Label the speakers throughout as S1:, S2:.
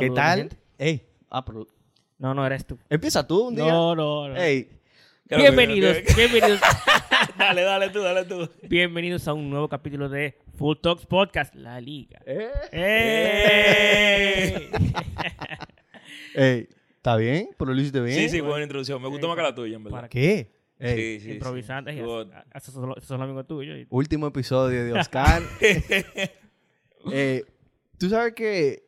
S1: ¿Qué tal? Ey, ah, pero-
S2: No, no eres tú.
S1: empieza tú un día.
S2: No, no, no.
S1: Ey,
S2: Bienvenidos, bienvenidos,
S3: dale, dale tú, dale tú.
S2: bienvenidos a un nuevo capítulo de Full Talks Podcast, La Liga.
S1: eh,
S2: ¡Ey!
S1: ey, ¿está bien? ¿Pero lo hiciste bien?
S3: Sí, sí, buena introducción. Me gustó más que la tuya, en verdad.
S2: Para
S1: ¿Qué? Ey,
S3: Sí, sí, sí.
S2: Improvisantes y
S3: Estuvo-
S2: as- as- esos son los- esos son los amigos tuyos. y-
S1: Último episodio de Oscar. Eh, Tú sabes que...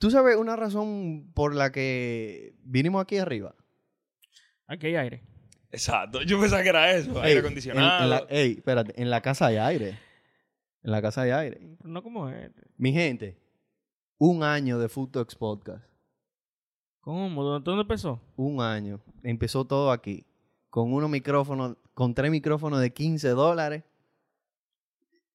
S1: ¿Tú sabes una razón por la que vinimos aquí arriba?
S2: Aquí hay aire.
S3: Exacto. Yo pensaba que era eso.
S1: Ey,
S3: Aire acondicionado.
S1: en la- ey, espérate. En la casa hay aire. En la casa hay aire.
S2: No como este.
S1: Mi gente, un año de Food Talks Podcast.
S2: ¿Cómo? ¿Dónde, dónde empezó?
S1: Un año. Empezó todo aquí. Con unos micrófonos, con tres micrófonos de 15 dólares.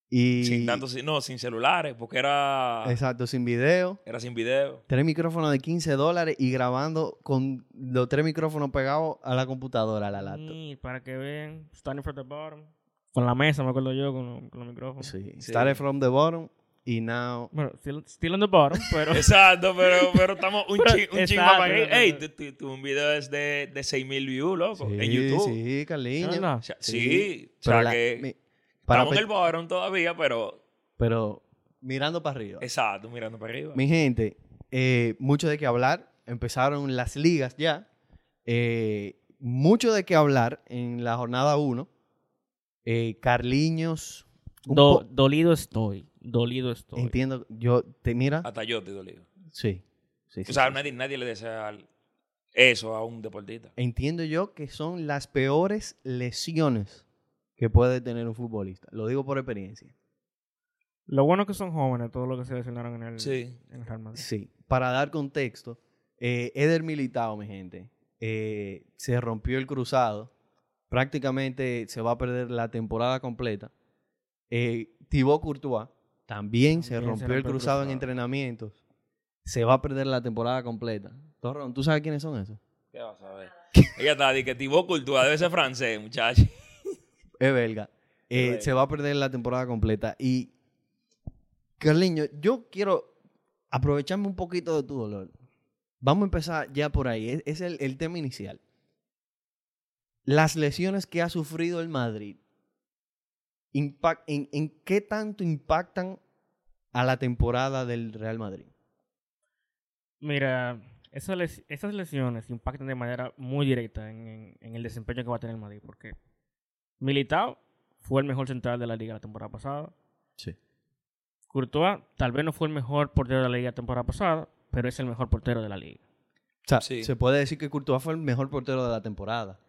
S1: Y.
S3: Sin tanto, sin- no, sin celulares, porque era,
S1: Exacto, sin video.
S3: era sin video.
S1: Tres micrófonos de 15 dólares y grabando con los tres micrófonos pegados a la computadora, a la laptop.
S2: Y para que vean, starting from the bottom. Con la mesa, me acuerdo yo, con, los- con los micrófonos.
S1: Sí.
S3: Sí.
S1: Started from the bottom y now.
S2: Bueno, still, still on the bottom, pero...
S3: Exacto, pero, pero estamos un,
S2: Pero-
S3: chi- un chingo
S2: exacto,
S3: para. Ey, tu, tu- tu- un video es de, de 6000 views, loco,
S1: Sí,
S3: en YouTube.
S1: sí,
S3: sea,
S1: Sí.
S3: sí, o
S1: Pero
S3: sea
S1: la-
S3: que
S1: mi- para
S3: estamos en el bottom todavía, pero
S1: pero mirando para arriba.
S3: exacto, mirando para arriba.
S1: Mi gente, eh, mucho de qué hablar. Empezaron las ligas ya. Eh, mucho de qué hablar en la jornada 1. Eh, Carliños.
S2: Do- dolido estoy. Dolido estoy.
S1: entiendo. Yo, te mira.
S3: Hasta yo estoy dolido.
S1: Sí. sí, sí,
S3: O sea,
S1: sí.
S3: nadie, nadie le desea eso a un deportista.
S1: Entiendo yo que son las peores lesiones que puede tener un futbolista. Lo digo por experiencia.
S2: Lo bueno es que son jóvenes, todos los que se lesionaron en el,
S3: Sí.
S2: en el Real Madrid.
S1: Sí. Para dar contexto, eh, Eder Militao, mi gente, eh, se rompió el cruzado. Prácticamente se va a perder la temporada completa. Eh, Thibaut Courtois también, se rompió el cruzado en entrenamientos. Se va a perder la temporada completa. Torrón, ¿tú sabes quiénes son esos?
S3: ¿Qué vas a ver? Ella está, di que Thibaut Courtois debe ser francés, muchacho.
S1: Es belga. Eh,
S3: belga.
S1: se va a perder la temporada completa. Y, Carliño, yo quiero aprovecharme un poquito de tu dolor. Vamos a empezar ya por ahí. Es, es el, el tema inicial. Las lesiones que ha sufrido el Madrid, impact- en, ¿en qué tanto impactan a la temporada del Real Madrid?
S2: Mira, esas, les- esas lesiones impactan de manera muy directa en, en- en el desempeño que va a tener el Madrid. Porque Militao fue el mejor central de la liga la temporada pasada.
S1: Sí.
S2: Courtois tal vez no fue el mejor portero de la liga la temporada pasada, pero es el mejor portero de la liga.
S1: O sea,
S3: Sí.
S1: se puede decir que Courtois fue el mejor portero de la temporada.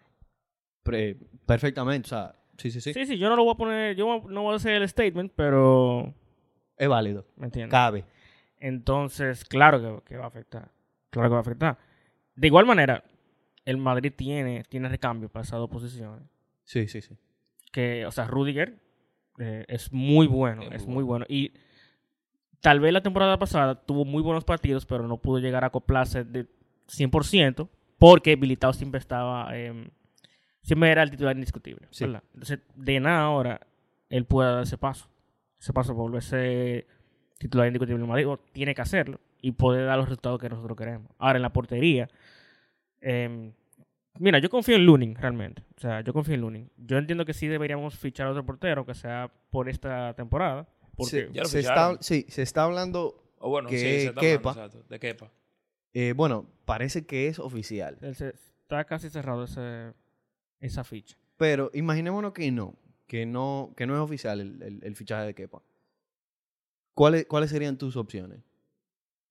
S1: Pre- perfectamente. O sea, sí, sí, sí.
S2: Sí, sí, yo no lo voy a poner, yo no voy a hacer el statement, pero
S1: Es válido.
S2: ¿me entiendes?
S1: Cabe.
S2: Entonces, claro que, que va a afectar. Claro que va a afectar. De igual manera, el Madrid tiene, tiene recambio para esas dos posiciones.
S1: Sí, sí, sí.
S2: Que, o sea, Rudiger eh, es muy bueno,
S3: Es
S2: es,
S3: muy
S2: bueno. Y tal vez la temporada pasada tuvo muy buenos partidos, pero no pudo llegar a acoplarse de 100% porque Militao siempre estaba, eh, siempre era el titular indiscutible. Entonces, de nada ahora, él puede dar ese paso. Ese paso para volverse titular indiscutible en Madrid, o tiene que hacerlo y poder dar los resultados que nosotros queremos. Ahora, en la portería, eh, mira, yo confío en Lunin realmente. O sea, yo confío en Lunin. Yo entiendo que sí deberíamos fichar a otro portero, que sea por esta temporada. Porque
S3: lo
S1: se está, sí, se está hablando.
S3: O bueno,
S1: Que
S3: sí, se está
S1: Kepa.
S3: hablando, exacto, de Kepa.
S1: eh, bueno, parece que es oficial.
S2: él se- está casi cerrado ese, esa ficha.
S1: Pero imaginémonos que no. Que no, que no es oficial el, el- el fichaje de Kepa. ¿Cuáles, ¿Cuáles serían tus opciones?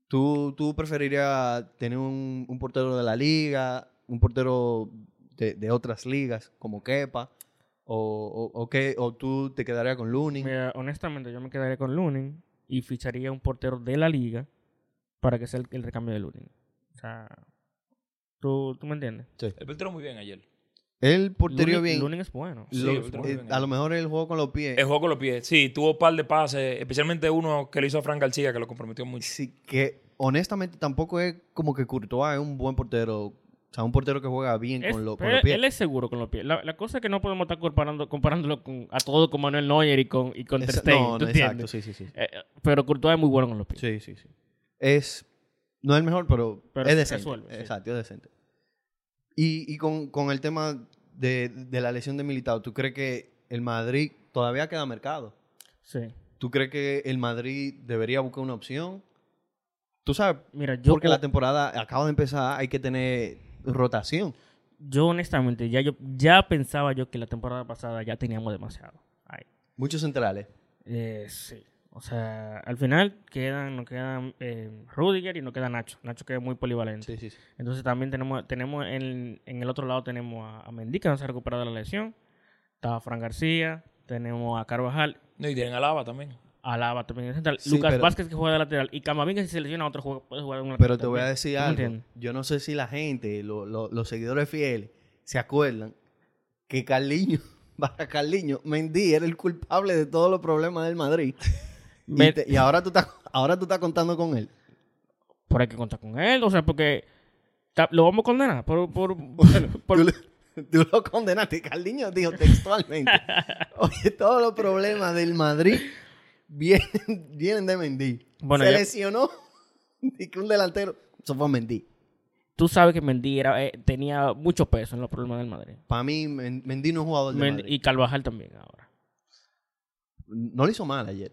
S1: ¿Tú, tú preferirías tener un, un portero de la liga, un portero de, de otras ligas como Kepa? ¿O, o, o qué? ¿O tú te quedarías con Lunin?
S2: Mira, honestamente, yo me quedaría con Lunin y ficharía un portero de la liga para que sea el, el recambio de Lunin. O sea, ¿tú, tú me entiendes?
S3: El portero muy bien ayer.
S1: El porterio
S2: Lunin,
S1: bien.
S2: Lunin es bueno.
S3: Sí, el portero
S1: eh,
S3: bien.
S1: a lo mejor el juego con los pies.
S3: El juego con los pies. Sí, tuvo un par de pases, especialmente uno que le hizo a Frank García, que lo comprometió mucho.
S1: Sí, que honestamente tampoco es como que Courtois es un buen portero. Sea, un portero que juega bien
S2: Es-
S1: con, lo- con
S2: pero
S1: los pies.
S2: él es seguro con los pies. La, la cosa es que no podemos estar comparando, comparándolo con, a todo con Manuel Neuer y con, y con Ter Stegen,
S1: no,
S2: ¿tú
S1: no, exacto, sí, sí, sí.
S2: Eh, pero Courtois es muy bueno con los pies.
S1: Sí, sí, sí. Es No es el mejor, pero,
S2: Pero
S1: es decente.
S2: resuelve.
S1: Exacto, es decente. Y, y con, con el tema de, de la lesión de Militao, ¿tú crees que el Madrid todavía queda mercado?
S2: Sí.
S1: ¿Tú crees que el Madrid debería buscar una opción? Tú sabes,
S2: Mira, yo,
S1: porque la temporada acaba de empezar, hay que tener rotación.
S2: yo honestamente, ya, yo, ya pensaba yo que la temporada pasada ya teníamos demasiado. Ahí.
S1: Muchos centrales.
S2: Eh, sí. O sea, al final quedan, nos quedan eh, Rudiger y nos queda Nacho. Nacho que es muy polivalente.
S1: Sí, sí, sí.
S2: Entonces también tenemos, tenemos en, en el otro lado tenemos a, a Mendy que no se ha recuperado de la lesión. Está Fran García, tenemos a Carvajal,
S3: No, y tienen a Lava también.
S2: Alaba también en central,
S1: Sí,
S2: Lucas
S1: pero-
S2: Vázquez que juega de lateral y Camavinga si se lesiona otro juego puede jugar de un lateral
S1: Pero te voy a decir
S2: ¿Tú me
S1: algo. Yo no sé si la gente, lo- lo- los seguidores fieles, se acuerdan que Carliño, para Carliño, Mendy era el culpable de todos los problemas del Madrid. Y,
S2: Me-
S1: te- y ahora, tú estás, ahora tú estás contando con él.
S2: Pero hay que contar con él, o sea, porque ta- lo vamos a condenar por, por, por-
S1: tú lo condenaste. Carliño dijo textualmente. Oye, todos los problemas del Madrid vienen, vienen de Mendy.
S2: Bueno,
S1: se
S2: ya-
S1: lesionó. Y que un delantero. Eso fue Mendy.
S2: tú sabes que Mendy era, eh, tenía mucho peso en los problemas del Madrid.
S1: Para mí, Men- Mendy no es jugador de
S2: Men-
S1: Madrid.
S2: y Carvajal también ahora.
S1: No le hizo mal ayer.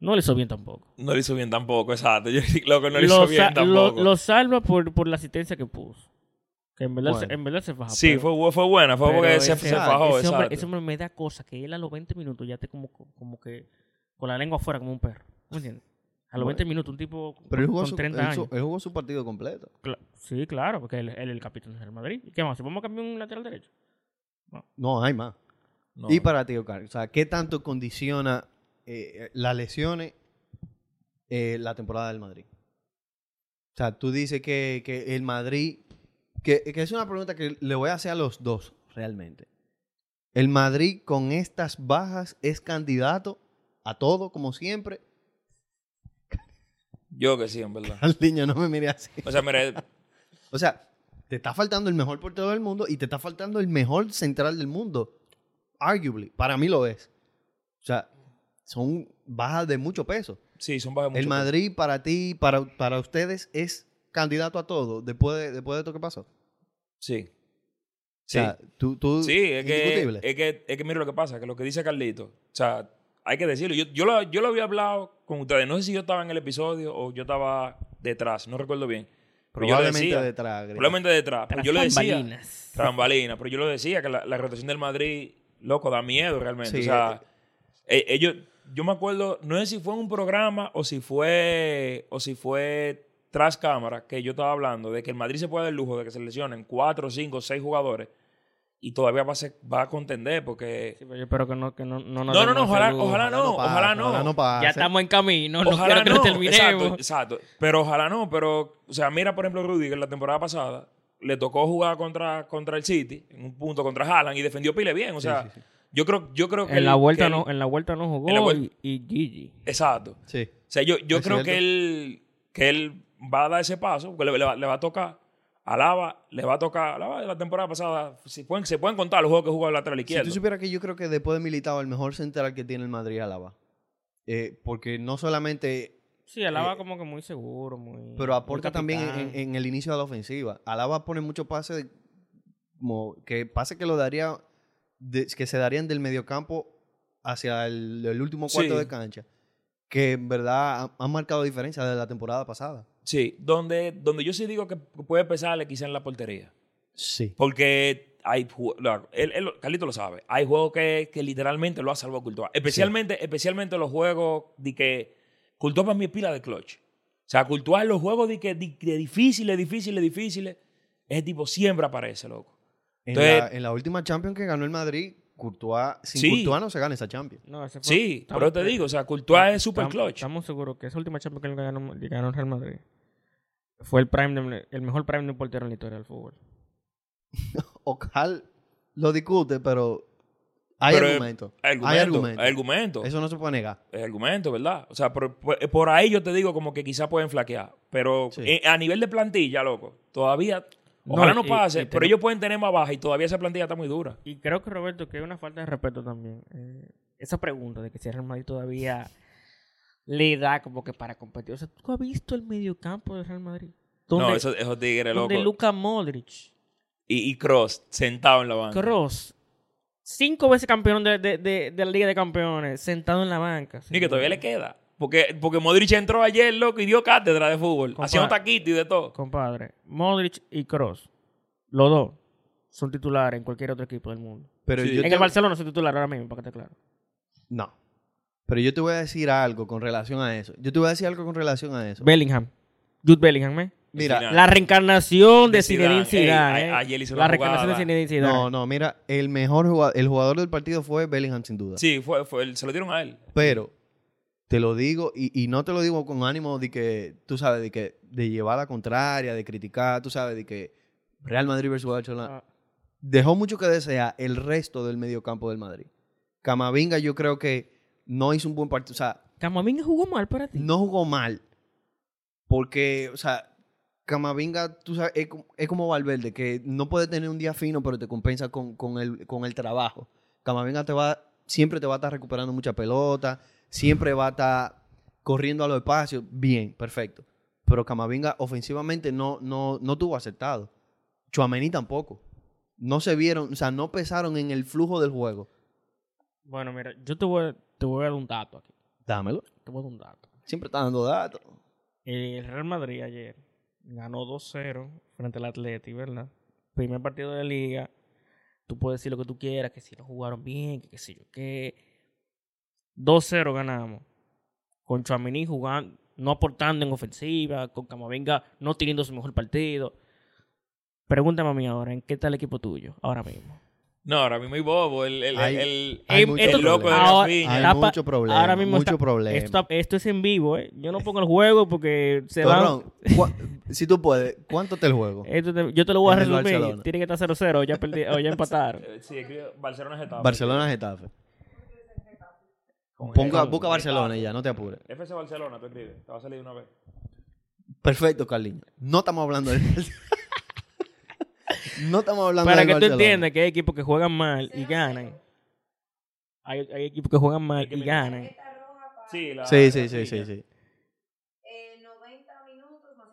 S2: No le hizo bien tampoco.
S3: No lo hizo bien tampoco, exacto. Yo loco, no lo
S2: lo,
S3: hizo bien
S2: sa- lo-
S3: tampoco.
S2: lo salva por, por la asistencia que puso. Que en verdad,
S1: Bueno.
S2: se, en verdad se faja.
S3: sí,
S2: pero-
S3: fue, fue buena, fue
S2: pero
S3: porque se,
S2: ese-
S3: se fajó,
S2: ese hombre,
S3: exacto.
S2: ese hombre me da cosa que él a los 20 minutos ya esté como, como que con la lengua afuera como un perro. ¿Me entiendes? A los
S1: Bueno.
S2: 20 minutos un tipo
S1: Pero él
S2: con,
S1: jugó,
S2: con
S1: su,
S2: 30
S1: él su-
S2: años.
S1: él jugó su partido completo.
S2: Cla- sí, claro, porque él, él es el capitán del Madrid. ¿Y qué más? ¿Si vamos a cambiar un lateral derecho?
S1: No, hay más.
S3: No.
S1: Y para ti, Oscar, o sea, ¿qué tanto condiciona eh, las lesiones eh, la temporada del Madrid? O sea, tú dices que, que el Madrid, que, que es una pregunta que le voy a hacer a los dos, realmente. ¿El Madrid con estas bajas es candidato a todo, como siempre?
S3: Yo que sí, en verdad.
S1: Al niño no me mire así.
S3: O sea, mira,
S1: O sea, te está faltando el mejor portero del mundo y te está faltando el mejor central del mundo. Arguably. Para mí lo es. O sea, son bajas de mucho peso.
S3: sí, son bajas
S1: el
S3: mucho.
S1: Madrid para ti, para, para ustedes, es candidato a todo después de, después de esto que pasó.
S3: Sí.
S1: O
S3: Sí.
S1: sea, tú, tú
S3: Sí, es que, es que, es que mira lo que pasa, que lo que dice Carlito, o sea, hay que decirlo. Yo, yo, lo, yo lo había hablado con ustedes, no sé si yo estaba en el episodio o yo estaba detrás, no recuerdo bien. Pero yo
S1: Probablemente
S3: decía,
S1: detrás.
S3: Probablemente detrás, pero yo lo decía. pero yo lo decía, que la, la rotación del Madrid, loco, da miedo realmente.
S1: Sí,
S3: o sea, eh, ellos, yo me acuerdo, no sé si fue en un programa o si fue, o si fue tras cámara, que yo estaba hablando de que el Madrid se puede dar el lujo de que se lesionen cuatro, cinco, seis jugadores y todavía va a, ser- va a contender porque...
S2: Sí, pero yo espero que no, que no, no
S3: No, no, no, ojalá, no,
S1: pase,
S3: ojalá no.
S1: Ojalá no pase.
S2: Ya estamos en camino, no
S3: Ojalá
S2: quiero que
S3: no,
S2: terminemos.
S3: exacto, exacto. Pero ojalá no, pero, o sea, mira, por ejemplo, Rudiger la temporada pasada le tocó jugar contra, contra el City, en un punto contra Haaland, y defendió pile bien. O sea,
S1: sí, sí.
S3: yo creo, yo creo que.
S2: En
S3: él-
S2: la vuelta
S3: que él-
S2: no, en la vuelta no jugó
S3: en la vuelta-
S2: y, y Gigi.
S3: Exacto.
S1: Sí.
S3: O sea, yo, yo creo
S1: cierto.
S3: que él, que él va a dar ese paso, porque le, le va, le va a tocar. A Lava le va a tocar. Lava de la temporada pasada, si pueden, se pueden contar los juegos que jugó el lateral
S1: Si
S3: izquierdo.
S1: tú supieras que yo creo que después de Militao, el mejor central que tiene el Madrid es Alaba. Eh, porque no solamente
S2: Sí, Alaba
S1: Eh,
S2: como que muy seguro, muy.
S1: pero aporta
S2: muy
S1: también en, en el inicio de la ofensiva. Alaba pone muchos pases como que pase que lo daría de- que se darían del mediocampo hacia el, el último cuarto
S3: Sí.
S1: de cancha que en verdad ha- han marcado diferencia de la temporada pasada.
S3: Sí, donde, donde yo sí digo que puede pesarle quizá en la portería.
S1: Sí.
S3: Porque hay lo- él, él- Carlito lo sabe. Hay juegos que, que literalmente lo ha salvado Courtois. Especialmente, especialmente los juegos de que Courtois para mí es pila de clutch. O sea, Courtois en los juegos de que de, de difíciles, difíciles, difíciles, ese tipo siempre aparece, loco.
S1: En,
S3: Entonces-
S1: la, en la última Champions que ganó el Madrid, Courtois, sin
S3: Sí.
S1: Courtois no se gana esa Champions.
S2: No, ese fue-
S3: Sí,
S2: estamos-
S3: pero te digo, o sea, Courtois es super
S2: estamos-
S3: clutch.
S2: Estamos seguros que esa última Champions que ganó, que ganó Real Madrid fue el prime de- el mejor prime de un portero en la historia del fútbol.
S1: Ocal lo discute, pero hay
S3: Pero,
S1: argumentos.
S3: Hay argumento,
S1: Hay argumentos.
S3: hay argumento.
S1: Eso no se puede negar.
S3: El argumento, ¿verdad? O sea, por, por- por ahí yo te digo como que quizá pueden flaquear. Pero
S1: Sí.
S3: eh, a nivel de plantilla, loco, todavía.
S2: No,
S3: Ojalá no
S2: y-
S3: pase,
S2: y
S3: pero ellos pueden tener más baja y todavía esa plantilla está muy dura.
S2: Y creo que Roberto, que es una falta de respeto también. eh, esa pregunta de que si el Real Madrid todavía le da como que para competir. O sea, ¿tú has visto el mediocampo del Real Madrid? donde,
S3: no, esos, tigres,
S2: donde Luka Modric,
S3: Y, y Cross, sentado en la banca.
S2: Cross, cinco veces campeón de, de, de, de la Liga de Campeones, sentado en la banca.
S3: Ni que todavía le queda. Porque, porque Modric entró ayer, loco, y dio cátedra de fútbol.
S2: Compadre.
S3: Haciendo taquito y de todo.
S2: Compadre, Modric y Cross, los dos, son titulares en cualquier otro equipo del mundo.
S1: Pero
S3: Sí.
S1: yo
S2: en
S1: te-
S2: el Barcelona son titulares ahora mismo, para que esté claro.
S1: No. Pero yo te voy a decir algo con relación a eso. Yo te voy a decir algo con relación a eso.
S2: Bellingham. Jude Bellingham, ¿eh?
S1: Mira,
S3: Zidane.
S2: La reencarnación de Zinedine
S3: Zidane. Ey,
S2: ¿eh?
S3: ayer hizo
S2: La
S3: una
S2: reencarnación de. Zinedine Zidane.
S1: no, no, mira, el mejor jugador, el jugador del partido fue Bellingham sin duda.
S3: Sí, fue, fue, se lo dieron a él.
S1: Pero te lo digo y, y no te lo digo con ánimo de que, tú sabes, de que de llevar la contraria, de criticar, tú sabes, de que Real Madrid versus Barcelona
S2: Ah,
S1: dejó mucho que desear el resto del mediocampo del Madrid. Camavinga yo creo que no hizo un buen partido, o sea,
S2: Camavinga jugó mal para ti.
S1: no jugó mal. Porque, o sea, Camavinga, tú sabes, es, como- es como Valverde, que no puede tener un día fino, pero te compensa con, con el, con el trabajo. Camavinga te va, siempre te va a estar recuperando mucha pelota, siempre va a estar corriendo a los espacios. Bien, perfecto. Pero Camavinga ofensivamente no, no, no tuvo acertado. Chuamení tampoco. No se vieron, o sea, no pesaron en el flujo del juego.
S2: Bueno, mira, yo te voy, a- te voy a dar un dato aquí.
S1: Dámelo.
S2: Te voy a dar un dato.
S1: Siempre está dando datos.
S2: El Real Madrid ayer ganó 2-0 frente al Atleti, ¿verdad? Primer partido de la liga. Tú puedes decir lo que tú quieras, que si no jugaron bien, que qué sé yo qué. 2-0 ganamos. Con Chuamení jugando, no aportando en ofensiva, con Camavinga no teniendo su mejor partido. Pregúntame a mí ahora, ¿en qué está el equipo tuyo ahora mismo?
S3: No, ahora mismo hay bobo. El, el,
S1: Hay-
S3: el,
S1: hay
S3: el loco de
S2: ahora-
S3: Rafinha.
S1: Hay mucho problema.
S2: ahora mismo
S1: mucho
S2: está-
S1: problema.
S2: Esto, esto es en vivo, ¿eh? Yo no pongo el juego porque se va...
S1: Si tú puedes, ¿cuánto te el juego?
S2: Esto te- yo te lo voy a
S1: En el
S2: resumir. Tiene que estar 0-0 o ya, perdí- o ya empataron.
S3: Eh, Sí, escribe Barcelona Getafe.
S1: Barcelona Getafe.
S3: Con
S1: Ponga, busca Barcelona y ya, no te apures.
S3: FC Barcelona, tú escribes. Te va a salir de una vez.
S1: Perfecto, Carliño. No estamos hablando del No estamos hablando
S2: Para que tú
S1: Barcelona.
S2: entiendas que hay equipos que juegan mal y ganan. Hay, hay equipos que juegan mal y ganan.
S3: Sí, la,
S1: Sí, sí,
S3: la
S1: sí, sí,
S3: piña.
S1: sí.
S4: Eh, 90 minutos más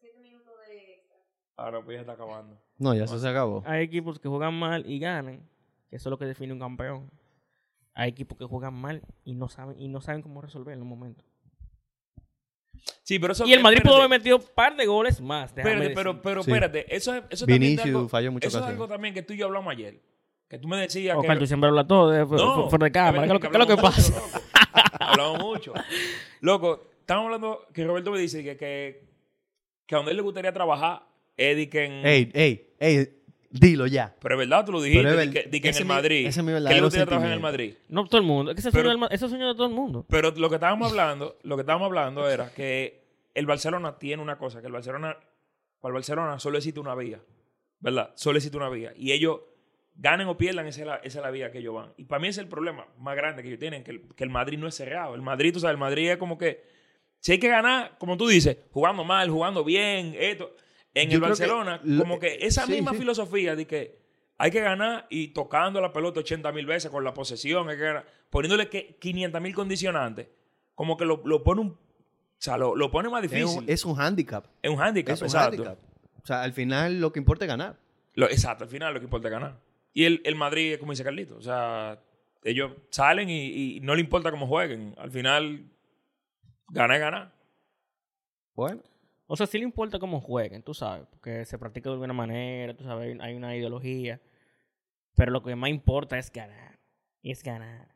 S4: 7 minutos de extra.
S3: Ahora pues ya está acabando.
S1: No, ya eso se acabó.
S2: Hay equipos que juegan mal y ganan. Que eso es lo que define un campeón. Hay equipos que juegan mal y no saben y no saben cómo resolver en los momentos.
S3: Sí, pero eso
S2: Y el Madrid pudo haber metido un par de goles más.
S3: Espérate, pero, pero
S1: Sí.
S3: espérate. Eso, es- eso también es
S1: Vinicius
S3: algo,
S1: falló muchas
S3: Eso es algo también que tú y yo hablamos ayer. Que tú me decías
S2: Oscar,
S3: que...
S2: tú siempre hablas todo de, fu-
S3: No,
S2: fu- fuera de cámara. ¿Qué es lo que, pasa?
S3: mucho, loco. hablamos mucho. Loco, estamos hablando que Roberto me dice que, que, que a donde él le gustaría trabajar es de que en...
S1: Ey, ey, ey, dilo ya.
S3: Pero es verdad, tú lo dijiste,
S1: Pero es
S3: que, que en el
S1: mi-
S3: Madrid.
S1: ese es mi
S3: que
S1: verdadero
S3: gustaría trabajar en el. Madrid.
S2: No todo el mundo. Es que ese
S3: Pero-
S2: sueño del ese de todo el mundo.
S3: Pero lo que estábamos hablando, lo que estábamos hablando era que el Barcelona tiene una cosa, que el Barcelona, para el Barcelona solo existe una vía, ¿verdad? Solo existe una vía. Y ellos ganen o pierdan, esa es la, esa es la vía que ellos van. Y para mí ese es el problema más grande que ellos tienen, que el, que el Madrid no es cerrado. El Madrid, tú sabes, el Madrid es como que, si hay que ganar, como tú dices, jugando mal, jugando bien, esto. En
S1: Yo
S3: el
S1: que
S3: Barcelona,
S1: lo-
S3: como que esa
S1: sí,
S3: misma
S1: sí.
S3: filosofía de que hay que ganar y tocando la pelota 80 mil veces con la posesión, hay que ganar, poniéndole que 500 mil condicionantes, como que lo, lo pone un, o sea, lo, lo pone más
S1: Es
S3: difícil.
S1: un, es un handicap.
S3: Es un handicap,
S1: Es un
S3: exacto.
S1: handicap. O sea, al final lo que importa es ganar.
S3: Lo- exacto, al final lo que importa es ganar. Y el, el Madrid, como dice Carlito, o sea, ellos salen y, y no le importa cómo jueguen. Al final, ganar es ganar.
S1: Bueno,
S2: O sea, sí le importa cómo jueguen, tú sabes, porque se practica de alguna manera, tú sabes, hay una ideología. Pero lo que más importa es ganar. Y es ganar.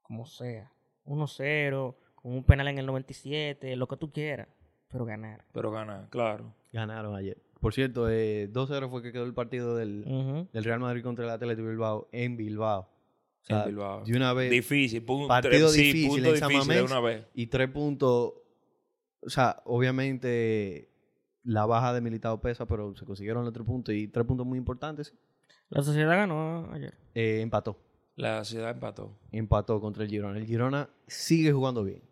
S2: Como sea. 1-0, con un penal en el 97, lo que tú quieras. Pero ganar.
S3: Pero ganar, claro.
S1: ganaron ayer. Por cierto, eh, 2-0 fue que quedó el partido del, del Real Madrid contra el Atlético de Bilbao en Bilbao. O sea,
S3: En Bilbao.
S1: De una vez.
S3: Difícil. Punto,
S1: partido
S3: sí,
S1: difícil
S3: punto
S1: en
S3: difícil de una vez.
S1: Y tres puntos. O sea, obviamente la baja de Militado pesa, pero se consiguieron los tres puntos y tres puntos muy importantes.
S2: La sociedad ganó ayer.
S1: Eh, empató.
S3: La ciudad empató.
S1: Empató contra el Girona. El Girona sigue jugando bien.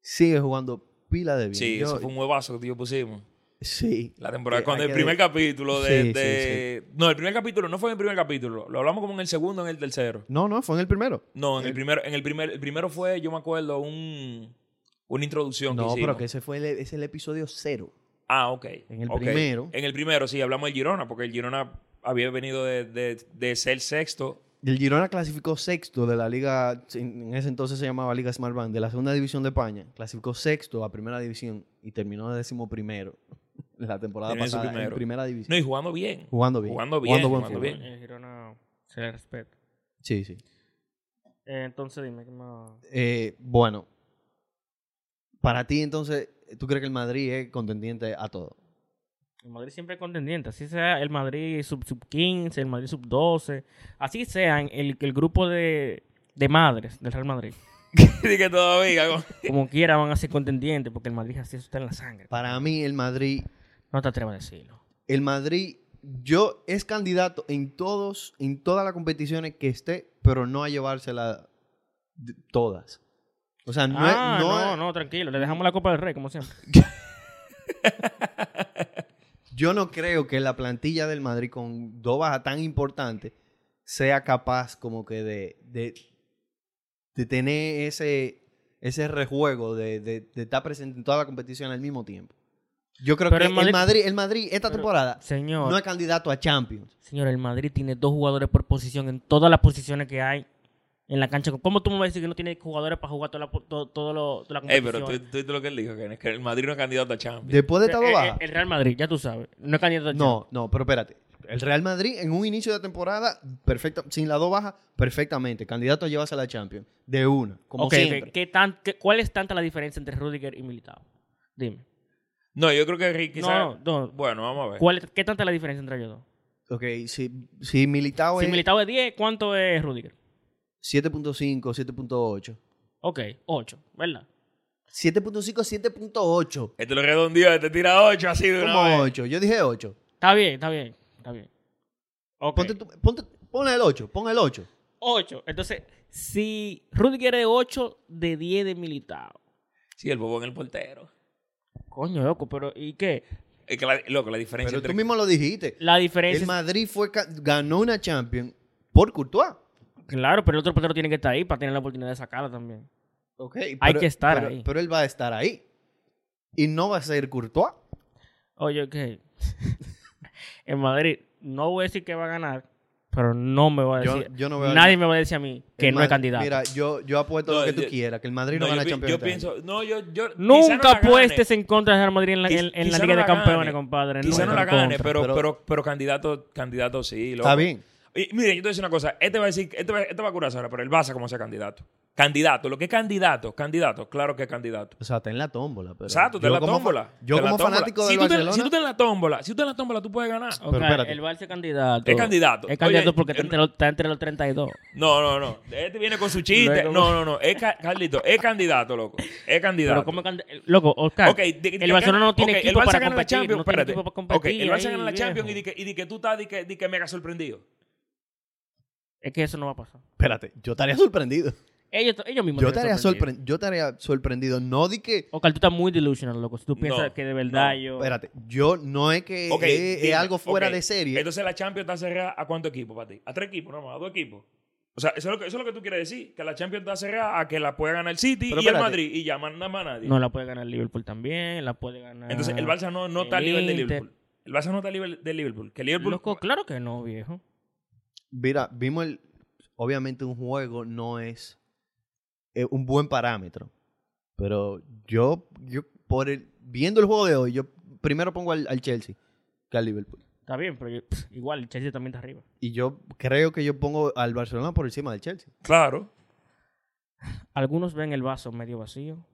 S1: Sigue jugando pila de bien.
S3: Sí,
S1: Yo-
S3: eso fue un huevazo que yo pusimos.
S1: Sí.
S3: La temporada.
S1: Que
S3: Cuando el primer
S1: de-
S3: capítulo de,
S1: Sí, sí,
S3: de- No, el primer capítulo no fue en el primer capítulo. Lo hablamos como en el segundo, en el tercero.
S1: No, no, fue en el primero.
S3: No, en el primero, en el primer, el primero fue, yo me acuerdo, un una introducción que
S1: No, pero que ese fue el, es el episodio cero.
S3: Ah, ok.
S1: En el primero.
S3: En el primero, sí, hablamos del Girona, porque el Girona había venido de, de, de ser sexto.
S1: El Girona clasificó sexto de la liga, en ese entonces se llamaba Liga Smart Bank, de la segunda división de España. Clasificó sexto a primera división y terminó de décimo primero la temporada pasada en
S3: primero.
S1: primera
S3: No,
S1: división.
S3: y jugando bien.
S1: Jugando bien.
S3: Jugando bien, jugando bien.
S2: El Girona se le respeta.
S1: Sí, sí.
S2: Eh, entonces dime, ¿qué más?
S1: Eh, bueno, para ti entonces, ¿tú crees que el Madrid es contendiente a todo?
S2: El Madrid siempre es contendiente. Así sea el Madrid sub, sub 15, el Madrid sub 12. Así sean el, el grupo de, de madres del Real Madrid.
S3: Que todavía. como-
S2: Como quiera van a ser contendientes porque el Madrid así está en la sangre.
S1: Para mí el Madrid,
S2: No te atrevas a decirlo.
S1: el Madrid, yo es candidato en todos, en todas las competiciones que esté, pero no a llevársela todas. O sea, no
S2: ah,
S1: es,
S2: no,
S1: no
S2: tranquilo. Le dejamos la Copa del Rey, como siempre.
S1: yo no creo que la plantilla del Madrid con dos bajas tan importantes sea capaz como que de, de, de tener ese, ese rejuego de, de, de estar presente en toda la competición al mismo tiempo. Yo creo
S2: Pero
S1: que
S2: el Madrid-
S1: el Madrid, el Madrid esta
S2: Pero,
S1: temporada
S2: Señor,
S1: no es candidato a Champions.
S2: señor, el Madrid tiene dos jugadores por posición en todas las posiciones que hay en la cancha. ¿Cómo tú me vas a decir que no tiene jugadores para jugar toda la, todo, todo lo, toda la
S3: Eh,
S2: competición?
S3: pero tú, tú viste lo que él dijo, que es que el Madrid no es candidato a Champions.
S1: Después de esta
S2: Eh,
S1: dos
S2: eh, el Real Madrid, ya tú sabes. No es candidato a
S1: No, no, pero espérate. El Real Madrid en un inicio de temporada, perfecta, sin las dos bajas, perfectamente. Candidato a llevarse a la Champions. De una, como
S2: Ok, ok.
S1: siempre.
S2: ¿Qué tan, qué- ¿Cuál es tanta la diferencia entre Rudiger y Militao? Dime.
S3: No, yo creo que Ricky
S2: No, no.
S3: Bueno, vamos a ver.
S2: ¿Cuál, ¿Qué tanta la diferencia entre ellos dos?
S1: Ok, si, si Militao
S2: Si
S1: es
S2: Militao es 10, ¿cuánto es Rudiger?
S1: 7.5, 7.8.
S2: Ok, 8, ¿verdad?
S1: 7.5, 7.8.
S3: Este lo redondeó, te tira 8 así de una
S1: Como
S3: vez.
S1: 8. Yo dije 8.
S2: Está bien, está bien, está bien. Ok.
S1: Ponte tu- ponte- ponle el 8, pon el 8.
S2: 8. Entonces, si Rudiger es 8 de 10 de Militao.
S3: Sí, el bobo en el portero.
S2: Coño, loco, pero ¿y qué?
S3: Es que la, loco, la diferencia
S1: Pero
S3: entre...
S1: tú mismo lo dijiste.
S2: La diferencia
S1: El
S2: es-
S1: Madrid fue ca- ganó una Champions por Courtois.
S2: Claro, pero el otro portero tiene que estar ahí para tener la oportunidad de sacarla también.
S1: Okay,
S2: Hay
S1: pero-
S2: que estar
S1: pero-
S2: ahí.
S1: Pero él va a estar ahí. Y no va a ser Courtois.
S2: Oye, ok. en Madrid, no voy a decir que va a ganar, pero no me va a
S1: Yo-
S2: decir.
S1: yo no veo al-
S2: nadie me va a decir a mí que
S1: El
S2: no es candidato.
S1: Mira, yo, yo apuesto
S3: No,
S1: lo que tú
S3: yo-
S1: quieras, que el Madrid no,
S3: No, yo,
S1: gana
S3: pi-
S1: Champions.
S3: yo pienso... No, yo... yo
S2: Nunca
S3: no
S2: apuestes en contra de Real Madrid en la, en, en la Liga
S3: no
S2: de Campeones,
S3: gane.
S2: compadre.
S3: Quizá
S2: Nunca
S3: no la gane, pero-
S1: pero,
S3: pero, candidato, candidato sí. loco.
S1: Está bien.
S3: Y miren, yo te voy a decir una cosa. Este va a decir, este va, este va a curarse ahora, pero el Barça como sea candidato. Candidato, lo que es candidato, candidato, claro que es candidato.
S1: O sea, está en la tómbola. Pero
S3: Exacto, está en la tómbola.
S1: Yo como fanático
S3: te-
S1: Barcelona.
S3: si tú estás en la tómbola, si tú estás en la tómbola, tú puedes ganar.
S2: Ok,
S1: Pero espérate.
S2: el Barça es candidato.
S3: Es candidato.
S2: Es candidato
S3: Oye,
S2: porque está
S3: eh,
S2: entre, los, está entre los 32.
S3: No, no, no. Este viene con su chiste. No, no, no. Es ca- Carlito, es candidato, loco. Es candidato.
S2: Pero como candi- Loco, Oscar,
S3: Ok, de- de-
S2: el Barcelona no tiene
S3: ok,
S2: equipo
S3: el Barça
S2: para
S3: gana la
S2: competir.
S3: Champions,
S2: no tiene
S3: espérate.
S2: equipo para
S3: Ok,
S2: competir.
S3: el Barça
S2: ahí,
S3: gana la Champions y di que, y di que tú estás di que, di que mega sorprendido.
S2: Es que eso no va a pasar.
S1: Espérate, yo estaría sorprendido.
S2: Ellos, ellos mismos
S1: Yo estaría,
S2: sorprendidos.
S1: sorpre- yo estaría sorprendido. No di que.
S2: Oscar, tú estás muy delusional, loco. Si tú piensas
S3: No,
S2: que de verdad
S3: no,
S2: yo...
S1: Espérate, yo no es que es, algo fuera de serie.
S3: Entonces la Champions está cerrada a cuántos equipos para ti? A tres equipos, no más, a dos equipos. O sea, eso es, lo que, eso es lo que tú quieres decir, que la Champions está cerrada a que la puede ganar el City
S1: Pero
S3: y el. Madrid y ya más nada más nadie.
S2: No la puede ganar el Liverpool también, la puede ganar...
S3: Entonces el Barça no, no está
S2: el
S3: nivel de. Liverpool. El Barça no está al nivel de Liverpool. Que Liverpool...
S2: Loco, claro que no, viejo.
S1: Mira, vimos el. Obviamente, un juego no es eh, un buen parámetro. Pero yo, yo por el, viendo el juego de hoy, yo primero pongo al, al Chelsea que al Liverpool.
S2: Está bien, pero yo- igual el Chelsea también está arriba.
S1: Y yo creo que yo pongo al Barcelona por encima del Chelsea.
S3: Claro.
S2: Algunos ven el vaso medio vacío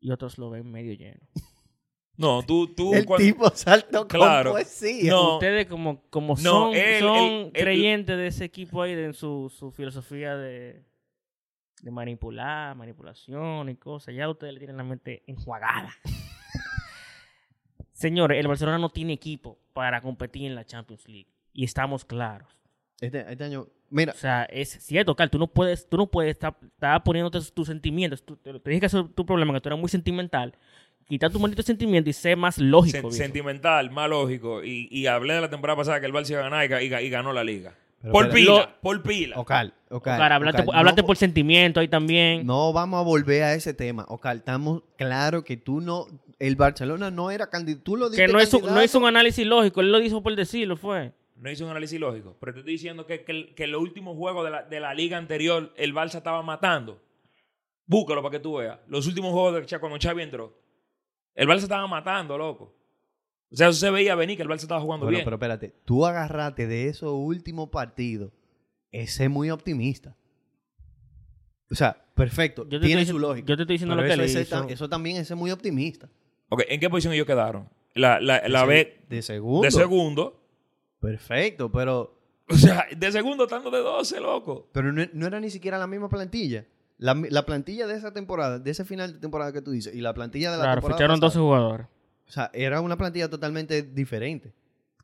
S2: y otros lo ven medio lleno.
S3: No, tú... tú
S1: el
S3: cuando-
S1: tipo saltó
S3: Claro.
S1: con poesía.
S3: No.
S2: Ustedes como, como
S3: No,
S2: son,
S3: él-
S2: son
S3: él- él-
S2: creyentes de ese equipo ahí, de su, su filosofía de, de manipular, manipulación y cosas, ya ustedes le tienen la mente enjuagada. Señores, el Barcelona no tiene equipo para competir en la Champions League. Y estamos claros.
S1: Este, este año, mira,
S2: O sea, es cierto, Carl, tú no puedes, tú no puedes estar, estar poniéndote tus sentimientos. Tú- te, te dije que eso es tu problema, que tú eres muy sentimental. Quitar tu maldito sentimiento y ser más lógico.
S3: sen-
S2: viejo.
S3: sentimental, más lógico. Y, y hablé de la temporada pasada que el Barça iba a ganar y, ga- y ga- y ganó la liga.
S1: Pero
S3: por pila,
S2: Lo-
S3: por pila.
S1: Ocal, Ocal.
S2: Hablate,
S1: Ocal,
S2: por-
S1: no
S2: sentimiento ahí también.
S1: No vamos a volver a ese tema. Ocal, estamos claro que tú no, el Barcelona no era candidato. Tú lo
S2: Que no hizo, no hizo un análisis lógico, él lo hizo por decirlo, fue.
S3: No hizo un análisis lógico. Pero te estoy diciendo que, que, que los últimos juegos de la, de la liga anterior el Barça estaba matando. Búscalo para que tú veas. Los últimos juegos de cuando Xavi entró. El Barça estaba matando, loco. O sea, eso se veía venir que el Barça estaba jugando
S1: Bueno,
S3: bien.
S1: pero espérate. Tú agarraste de esos últimos partidos. Ese es muy optimista. O sea, perfecto.
S2: Yo te
S1: Tiene
S2: estoy
S1: su lógica.
S2: yo te estoy diciendo
S1: Pero
S2: lo que
S1: ese
S2: hizo.
S1: eso también es muy optimista.
S3: Ok, ¿en qué posición ellos quedaron? La, la, la
S1: de,
S3: B
S1: de segundo.
S3: de segundo.
S1: Perfecto, pero,
S3: O sea, de segundo estando de 12, loco.
S1: pero no, no era ni siquiera la misma plantilla. La, la plantilla de esa temporada, de ese final de temporada que tú dices, y la plantilla de la
S2: Claro,
S1: temporada
S2: ficharon 12
S1: pasada,
S2: jugadores.
S1: O sea, era una plantilla totalmente diferente.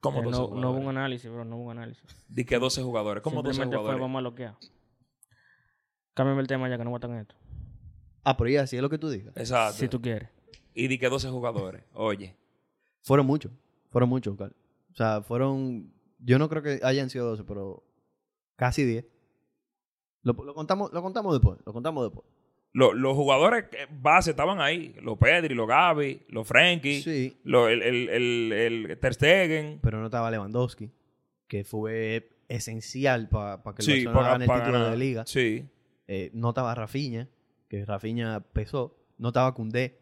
S3: ¿Cómo
S2: Eh,
S3: 12
S2: no, no
S3: jugadores?
S2: hubo un análisis, bro, no hubo un análisis.
S3: Di que 12 jugadores. ¿Cómo 12
S2: Simplemente fue,
S3: jugadores?
S2: vamos a bloquear. Cámbiame el tema ya que no voy a estar en esto.
S1: Ah, pero ya, si es lo que tú digas.
S3: Exacto.
S2: Si tú quieres.
S3: Y di que 12 jugadores. Oye.
S1: Fueron muchos. Fueron muchos, Carl. O sea, fueron. Yo no creo que hayan sido 12, pero casi 10. Lo, lo contamos, lo contamos después. Lo contamos después.
S3: Lo- los jugadores base estaban ahí. Los Pedri, los Gavi, los Frenkie,
S1: Sí.
S3: los- el, el, el, el Ter Stegen.
S1: Pero no estaba Lewandowski, que fue esencial para que el
S3: Sí,
S1: Barcelona
S3: para,
S1: gane el título
S3: ganar.
S1: de liga.
S3: Sí.
S1: Eh, no estaba Rafinha, que Rafinha pesó. No estaba Cundé.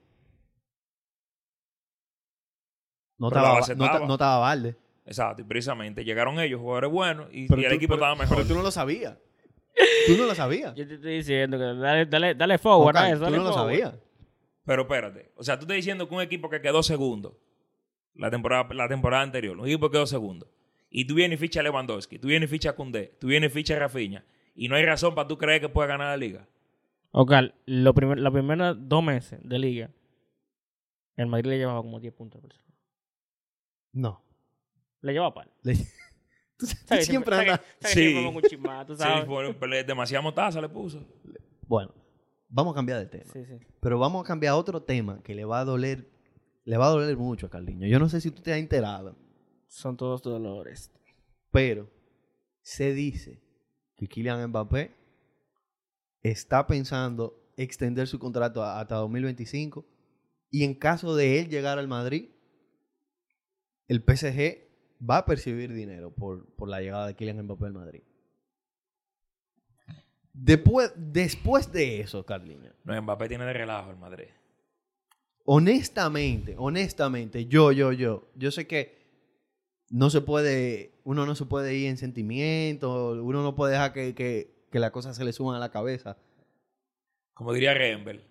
S1: No
S3: Pero
S1: estaba, no, ta-
S3: estaba.
S1: no estaba Valde.
S3: Exacto. Y precisamente llegaron ellos, jugadores buenos, y, y el
S1: tú-
S3: equipo
S1: pero-
S3: estaba mejor.
S1: Pero tú no lo sabías. Tú no lo sabías.
S2: Yo te estoy diciendo que dale, dale, dale forward
S1: Oscar,
S2: a eso.
S1: tú no lo sabías.
S3: Pero espérate. O sea, tú estás diciendo que un equipo que quedó segundo la temporada, la temporada anterior, un equipo que quedó segundo, y tú vienes y fichas a Lewandowski, tú vienes y fichas a Koundé, tú vienes y fichas a Rafinha, y no hay razón para tú creer que puede ganar la liga.
S2: Ok, lo primer, los primeros dos meses de liga, el Madrid le llevaba como 10 puntos al Barcelona.
S1: No.
S2: Le llevaba par.
S1: Le- Tú
S2: ¿Sabes?
S1: siempre andas.
S2: ¿Sabes?
S3: Sí.
S2: Siempre pongo un
S3: Sí, fue, pero demasiada motaza le puso.
S1: Bueno, vamos a cambiar de tema.
S2: Sí, sí.
S1: Pero vamos a cambiar a otro tema que le va a doler. Le va a doler mucho a Carliño. Yo no sé si tú te has enterado,
S2: Son todos dolores.
S1: pero se dice que Kylian Mbappé está pensando extender su contrato hasta 2025 y en caso de él llegar al Madrid, el PSG va a percibir dinero por, por la llegada de Kylian Mbappé al Madrid. Después, después de eso, Carliño,
S3: No, Mbappé tiene de relajo el Madrid.
S1: honestamente, honestamente, yo, yo, yo, yo sé que no se puede, uno no se puede ir en sentimiento, uno no puede dejar que, que, que las cosas se le suban a la cabeza.
S3: Como diría Rembel.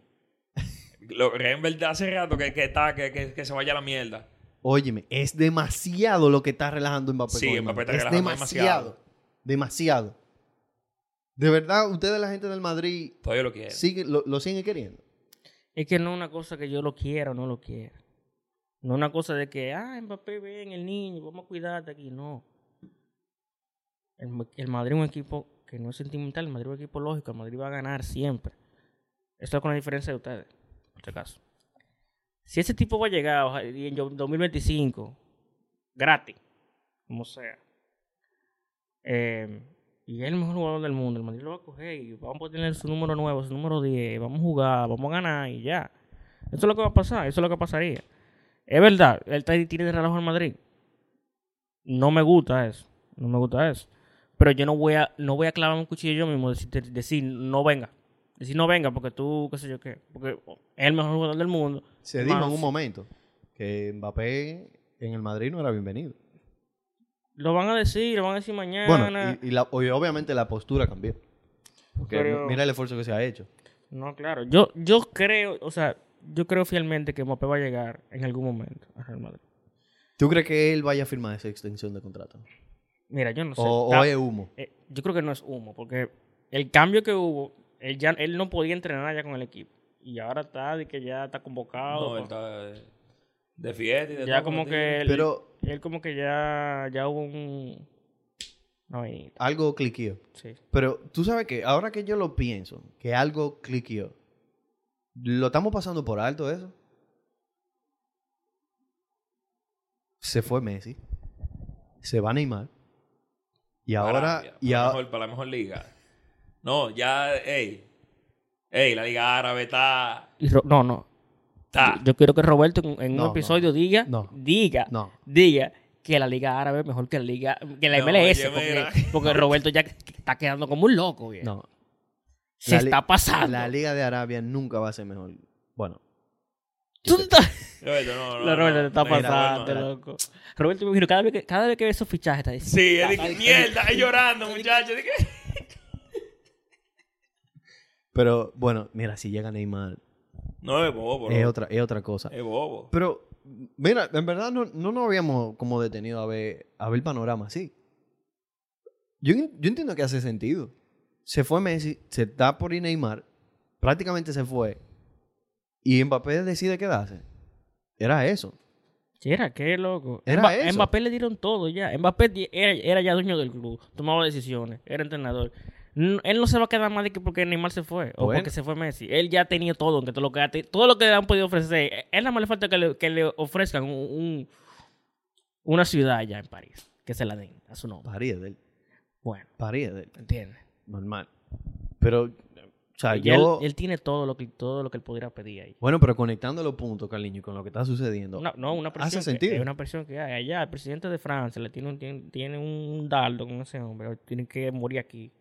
S3: Rembel hace rato que, que está, que, que, que se vaya a la mierda.
S1: Óyeme, es demasiado lo que está relajando Mbappé.
S3: Sí, Mbappé está
S1: es
S3: relajando
S1: demasiado, demasiado. De verdad, ustedes la gente del Madrid
S3: Todavía lo quiere.
S1: sigue, lo, lo siguen queriendo.
S2: Es que no es una cosa que yo lo quiera o no lo quiera. No es una cosa de que, ah, Mbappé, ven, el niño, vamos a cuidarte aquí. No. El Madrid es un equipo que no es sentimental, el Madrid es un equipo lógico, el Madrid va a ganar siempre. Esto es con la diferencia de ustedes, por si acaso. Si ese tipo va a llegar en 2025, gratis, como sea, eh, y es el mejor jugador del mundo, el Madrid lo va a coger y vamos a tener su número nuevo, su número 10, vamos a jugar, vamos a ganar y ya. Eso es lo que va a pasar, eso es lo que pasaría. Es verdad, él está- tiene de relajo al Madrid. No me gusta eso, no me gusta eso. Pero yo no voy a, no voy a clavar un cuchillo yo mismo, decir, de- decir no venga. Decir no venga porque tú, qué sé yo qué. Porque es el mejor jugador del mundo.
S1: Se dijo en un momento que Mbappé en el Madrid no era bienvenido.
S2: Lo van a decir, lo van a decir mañana.
S1: Bueno, y, y la- y obviamente la postura cambió. Porque
S2: Pero-
S1: mira el esfuerzo que se ha hecho.
S2: No, claro. Yo, yo creo, o sea, yo creo fielmente que Mbappé va a llegar en algún momento a Real Madrid.
S1: ¿Tú crees que él vaya a firmar esa extensión de contrato?
S2: Mira, yo no sé.
S1: o, es humo?
S2: eh, yo creo que no es humo, porque el cambio que hubo, él ya él no podía entrenar ya con el equipo. Y ahora está de que ya está convocado.
S3: No, él está de, de fiesta y de
S2: ya
S3: todo,
S2: como que él,
S1: Pero
S2: él como que ya, ya hubo un... No, y-
S1: algo cliqueó.
S2: sí.
S1: Pero tú sabes que ahora que yo lo pienso, que algo cliqueó, ¿lo estamos pasando por alto eso? Se fue Messi. Se va Neymar. Y ahora...
S3: Mejor, para la mejor liga. No, ya, ey. Ey, la liga árabe está.
S2: No, no.
S3: Ta.
S2: Yo quiero que Roberto en, en
S1: No,
S2: un episodio diga,
S1: no.
S2: diga,
S1: No.
S2: diga que la Liga Árabe es mejor que la Liga, que la
S3: No,
S2: MLS, porque, Roberto ya está quedando como un loco.
S1: No.
S2: Se
S1: La
S2: está pasando.
S1: La Liga de Arabia nunca va a ser mejor. Bueno.
S2: Tú te estás-
S3: Roberto, no, no,
S2: La Roberto
S3: no,
S2: te está pasando,
S3: no, no.
S2: loco. Roberto, me imagino, cada vez que, cada vez que ve esos fichajes está diciendo,
S3: Sí, es de que mierda, es llorando, muchacho.
S1: Pero bueno, mira, si llega Neymar,
S3: No, es bobo,
S1: es otra, es otra cosa.
S3: Es bobo.
S1: Pero, mira, en verdad no, no nos habíamos como detenido a ver, a ver el panorama así. Yo, yo entiendo que hace sentido. Se fue Messi, se da por ir Neymar, prácticamente se fue. Y Mbappé decide quedarse. Era eso.
S2: Era qué, loco.
S1: Era
S2: Mba-
S1: eso.
S2: Mbappé le dieron todo ya. Mbappé era, era ya dueño del club, tomaba decisiones, era entrenador. Él no se va a quedar más de que porque Neymar se fue o
S1: Bueno.
S2: porque se fue Messi. Él ya tenía todo, aunque todo lo que, ha todo lo que le han podido ofrecer. Él nada más le falta que le, que le ofrezcan un, un- una ciudad allá en París, que se la den a su nombre.
S1: Paría de él.
S2: Bueno,
S1: Paría de él.
S2: ¿entiendes?
S1: Normal. Pero, o sea,
S2: Y
S1: yo...
S2: él, él tiene todo lo que todo lo que él pudiera pedir ahí.
S1: Bueno, pero conectando los puntos, Carliño, con lo que está sucediendo.
S2: No, no, una presión.
S1: Hace sentido.
S2: Es una presión que hay allá. El presidente de Francia le tiene un, tiene, tiene un dardo con ese hombre. Tiene que morir aquí.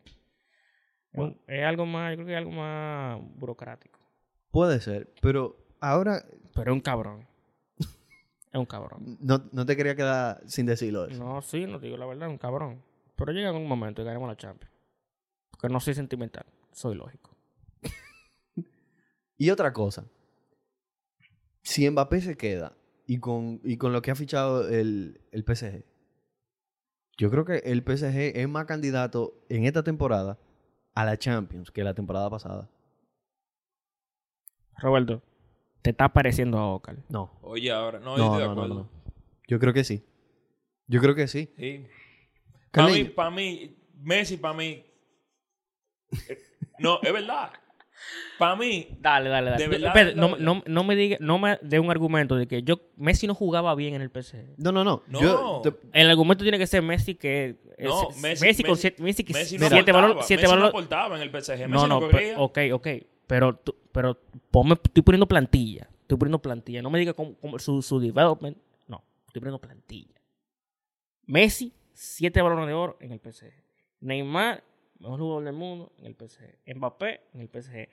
S2: Es algo más, yo creo que es algo más burocrático.
S1: Puede ser, pero ahora
S2: Pero es un cabrón. es un cabrón.
S1: no, no te quería quedar sin decirlo eso.
S2: No, sí, no te digo la verdad, es un cabrón. Pero llega un momento y ganamos la Champions. Porque no soy sentimental, soy lógico.
S1: Y otra cosa. Si Mbappé se queda y con, y con lo que ha fichado el, el PSG, yo creo que el PSG es más candidato en esta temporada a la Champions que la temporada pasada.
S2: Roberto, te está pareciendo a Ocal.
S1: No.
S3: Oye, ahora, no,
S1: No,
S3: yo estoy de
S1: no,
S3: acuerdo.
S1: no. Yo creo que sí. Yo creo que sí.
S3: Sí. Para mí, para mí, Messi, para mí. eh, No, es verdad. Para mí,
S2: Dale, dale, dale.
S3: De verdad,
S2: no, no, no me diga, no me dé un argumento de que yo Messi no jugaba bien en el PSG.
S1: No, no, no.
S3: No.
S1: Yo te-
S2: El argumento tiene que ser Messi que es-
S3: No,
S2: Messi,
S3: Messi-
S2: con
S3: Messi-
S2: siete, Messi que
S3: Messi no
S2: siete siete
S3: Messi no aportaba en el PSG. Messi
S2: No,
S3: no,
S2: no, pero, ok, ok, pero tú, pero ponme, estoy poniendo plantilla, estoy poniendo plantilla, no me diga cómo, cómo su, su development, no, estoy poniendo plantilla. Messi, siete balones de oro en el PSG. Neymar, mejor jugador del mundo en el PSG. Mbappé en el PSG.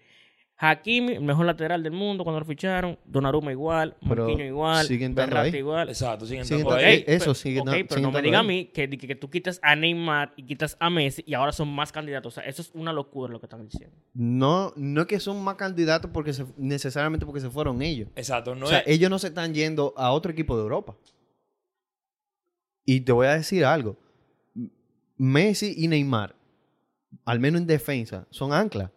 S2: Hakimi, el mejor lateral del mundo cuando lo ficharon. Donnarumma igual, Marquinhos igual, Berratti
S1: ahí.
S2: igual.
S3: Exacto, siguen
S1: Siguen eh, eso
S2: pero-
S1: sigue
S2: ok,
S1: na-
S2: pero
S1: siguen
S2: no me diga a mí que, que, que tú quitas a Neymar y quitas a Messi y ahora son más candidatos. O sea, eso es una locura lo que están diciendo.
S1: no, no es que son más candidatos porque se- necesariamente porque se fueron ellos.
S3: Exacto, no
S1: o sea,
S3: es.
S1: ellos no se están yendo a otro equipo de Europa. Y te voy a decir algo. Messi y Neymar, al menos en defensa, son anclas.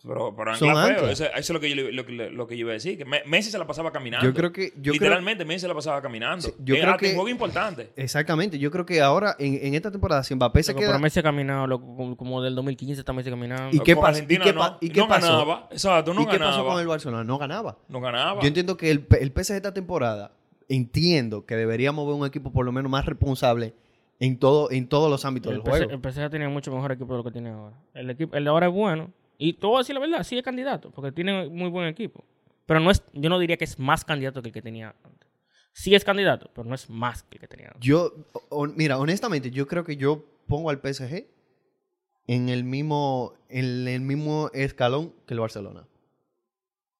S3: Pero, pero
S1: son
S3: ancla feo.
S1: anclas.
S3: Eso, eso es lo que, yo, lo, que- lo que yo iba a decir. Que Me- Messi se la pasaba caminando.
S1: Yo creo que... Yo creo,
S3: Literalmente, Messi se la pasaba caminando.
S1: Sí, yo
S3: Eh,
S1: creo
S3: en
S1: que-
S3: juego importante.
S1: exactamente. Yo creo que ahora, en, en esta temporada, si Mbappé se
S2: Loco,
S1: queda...
S2: pero Messi ha caminado loco, como, del 2015 está Messi caminando.
S1: ¿Y qué
S3: Con
S1: pasó? ¿Y qué
S3: no.
S1: pa- y qué
S3: no
S1: pasó?
S3: ganaba. Exacto, no
S1: ¿Y qué
S3: ganaba.
S1: pasó con el Barcelona? No ganaba.
S3: No ganaba.
S1: Yo entiendo que el, el PSG esta temporada, entiendo que deberíamos ver un equipo por lo menos más responsable en, todo, en todos los ámbitos
S2: el,
S1: del juego.
S2: El PSG tenía mucho mejor equipo de lo que tiene ahora. El equipo, el de ahora es bueno. Y te voy a decir la verdad, sí es candidato, porque tiene muy buen equipo. Pero no es, yo no diría que es más candidato que el que tenía antes. Sí es candidato, pero no es más que el que tenía antes.
S1: Yo, o- mira, honestamente, yo creo que yo pongo al PSG en el mismo, en el mismo escalón que el Barcelona.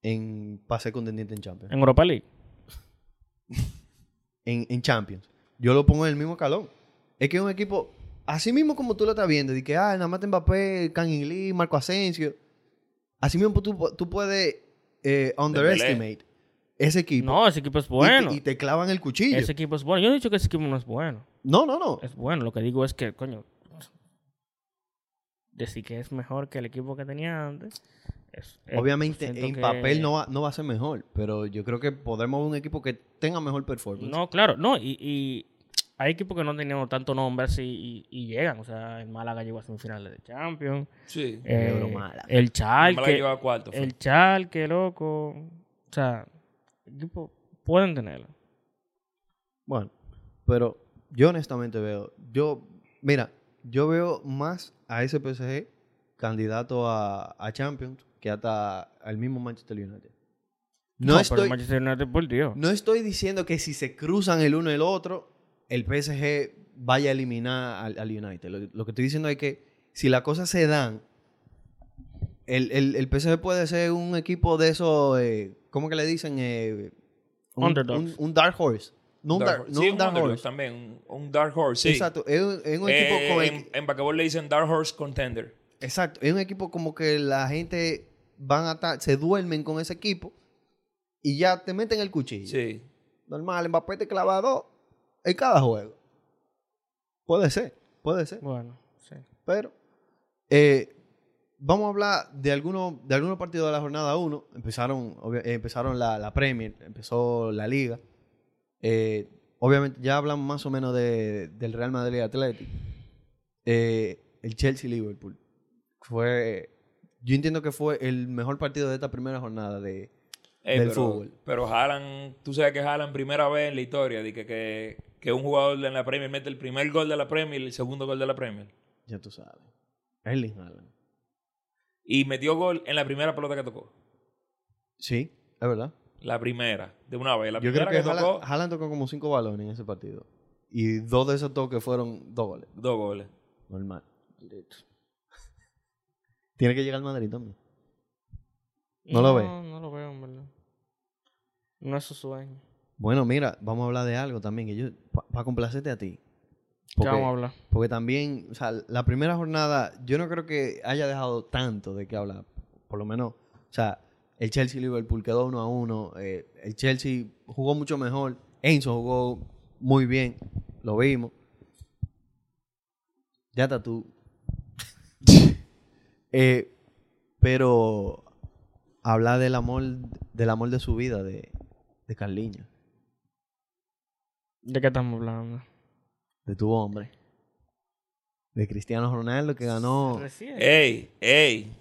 S1: En pase contendiente en Champions.
S2: En Europa League.
S1: En, en Champions. Yo lo pongo en el mismo escalón. Es que es un equipo, así mismo como tú lo estás viendo, de que, ah, nada más Mbappé, Kangin Lee, Marco Asensio. Así mismo tú, tú puedes eh, underestimate ese equipo.
S2: No, ese equipo es
S1: Y te-
S2: bueno.
S1: Y te, clavan el cuchillo.
S2: Ese equipo es bueno. Yo no he dicho que ese equipo no es bueno.
S1: No, no, no.
S2: Es bueno. Lo que digo es que, coño, decir que es mejor que el equipo que tenía antes. es- es-
S1: Obviamente en
S2: que-
S1: papel no va, no va a ser mejor, pero yo creo que podremos ver un equipo que tenga mejor performance.
S2: No, claro, no. Y, y hay equipos que no tenían tanto nombre así y, y llegan. O sea, el Málaga llegó a semifinales de Champions.
S3: Sí.
S2: Eh, el
S3: Málaga
S2: Chalke.
S3: llegó a cuarto. fue.
S2: El Chalke, loco. O sea, equipos pueden tenerlo.
S1: Bueno, pero yo honestamente veo, yo, mira, yo veo más a ese PSG candidato a, a Champions que hasta al mismo Manchester United. No, estoy,
S2: Manchester United por Dios.
S1: no estoy diciendo que si se cruzan el uno y el otro, el PSG vaya a eliminar al, al United. Lo, lo que estoy diciendo es que si las cosas se dan, el, el, el PSG puede ser un equipo de esos, eh, ¿cómo que le dicen? Eh, un,
S2: Underdogs.
S1: un- un dark horse. No un dark,
S3: Horse.
S1: no
S3: Sí,
S1: un dark horse.
S3: también. Un, Dark Horse, sí.
S1: Exacto. Es, un- es un
S3: Eh,
S1: equipo con el
S3: en, en le dicen Dark Horse Contender.
S1: Exacto, es un equipo como que la gente van a estar, se duermen con ese equipo y ya te meten el cuchillo.
S3: Sí.
S1: Normal, Mbappé te clava dos en cada juego. Puede ser, puede ser.
S2: Bueno, sí.
S1: Pero eh, vamos a hablar de algunos de algunos partidos de la jornada 1. Empezaron, eh, empezaron la, la Premier, empezó la Liga. Eh, obviamente ya hablamos más o menos de- del Real Madrid Atlético. Eh, el Chelsea-Liverpool. Fue, yo entiendo que fue el mejor partido de esta primera jornada de,
S3: Ey,
S1: del
S3: pero,
S1: fútbol.
S3: Pero Haaland, tú sabes que Haaland primera vez en la historia de que, que, que un jugador en la Premier mete el primer gol de la Premier y el segundo gol de la Premier.
S1: Ya tú sabes. Erling Haaland.
S3: Y metió gol en la primera pelota que tocó.
S1: Sí, es verdad.
S3: La primera, de una vez. La
S1: Yo creo
S3: primera
S1: que,
S3: que,
S1: Haaland,
S3: tocó,
S1: Haaland tocó como cinco balones en ese partido. Y dos de esos toques fueron dos goles.
S3: dos goles.
S1: Normal. Tiene que llegar al Madrid también. ¿No lo ve?
S2: No lo veo, en verdad. No es su sueño.
S1: Bueno, mira, vamos a hablar de algo también. que yo Para complacerte a ti.
S2: ¿Qué
S1: Porque,
S2: vamos a hablar?
S1: porque también, o sea, la primera jornada, yo no creo que haya dejado tanto de qué hablar. Por lo menos, o sea, el Chelsea-Liverpool quedó uno a uno. eh, el Chelsea jugó mucho mejor. Enzo jugó muy bien. Lo vimos. Ya está tú. Eh, pero hablar del amor, del amor de su vida, de, de Carliño,
S2: ¿De qué estamos hablando?
S1: de tu hombre. De Cristiano Ronaldo que ganó.
S2: Recién.
S3: ¡Ey! ¡Ey!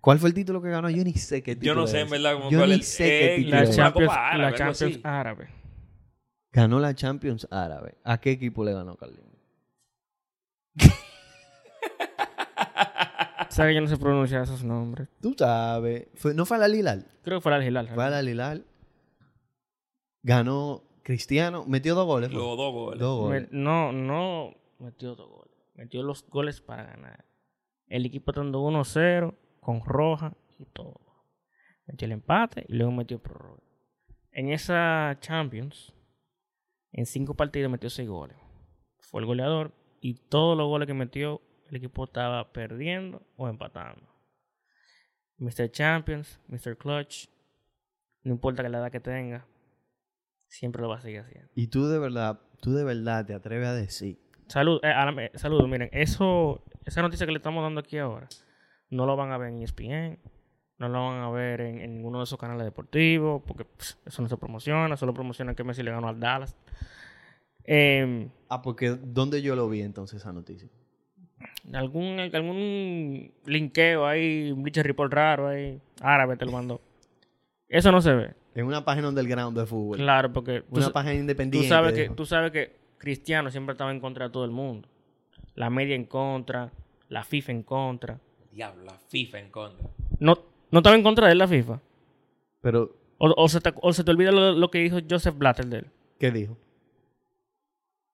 S1: ¿Cuál fue el título que ganó? Yo ni sé qué título
S3: Yo no sé, en verdad, como
S1: Yo
S3: cuál
S1: ni
S3: es-
S1: sé qué título
S2: la
S3: es
S2: Champions,
S3: Copa Árabe,
S2: la
S3: algo
S2: Champions
S3: así.
S2: Árabe.
S1: Ganó la Champions Árabe. ¿A qué equipo le ganó Carliño?
S2: ¿Sabes que yo no sé pronunciar esos nombres?
S1: Tú sabes. Fue- no fue al Hilal.
S2: Creo que fue el Hilal.
S1: Fue al Hilal. Ganó Cristiano. Metió dos goles.
S3: Los dos goles.
S1: Dos
S2: Me-
S1: goles.
S2: no, no metió dos goles. Metió los goles para ganar. El equipo estando 1-0 con roja y todo. Metió el empate y luego metió prórroga. En esa Champions, en cinco partidos metió seis goles. Fue el goleador y todos los goles que metió, el equipo estaba perdiendo o empatando. Mr. Champions, Mr. Clutch, no importa que la edad que tenga, siempre lo va a seguir haciendo.
S1: Y tú de verdad, tú de verdad te atreves a decir.
S2: Salud, eh, saludos, miren, eso, esa noticia que le estamos dando aquí ahora, no lo van a ver en ESPN, no lo van a ver en, en ninguno de esos canales deportivos, porque eso no se promociona, solo promociona que Messi le ganó al Dallas. Eh,
S1: Ah, porque ¿dónde yo lo vi entonces esa noticia?
S2: algún, algún linkeo ahí, un Bleacher Report raro ahí, árabe te lo mandó. Eso no se ve.
S1: En una página underground de fútbol.
S2: Claro, porque tú,
S1: Una página
S2: tú
S1: independiente.
S2: sabes que, tú sabes que Cristiano siempre estaba en contra de todo el mundo. La media en contra, la FIFA en contra.
S3: Diablo, la FIFA en contra.
S2: No, no estaba en contra de él la FIFA.
S1: Pero,
S2: O, o se, te, o se te olvida lo, lo que dijo Joseph Blatter de él.
S1: ¿qué dijo?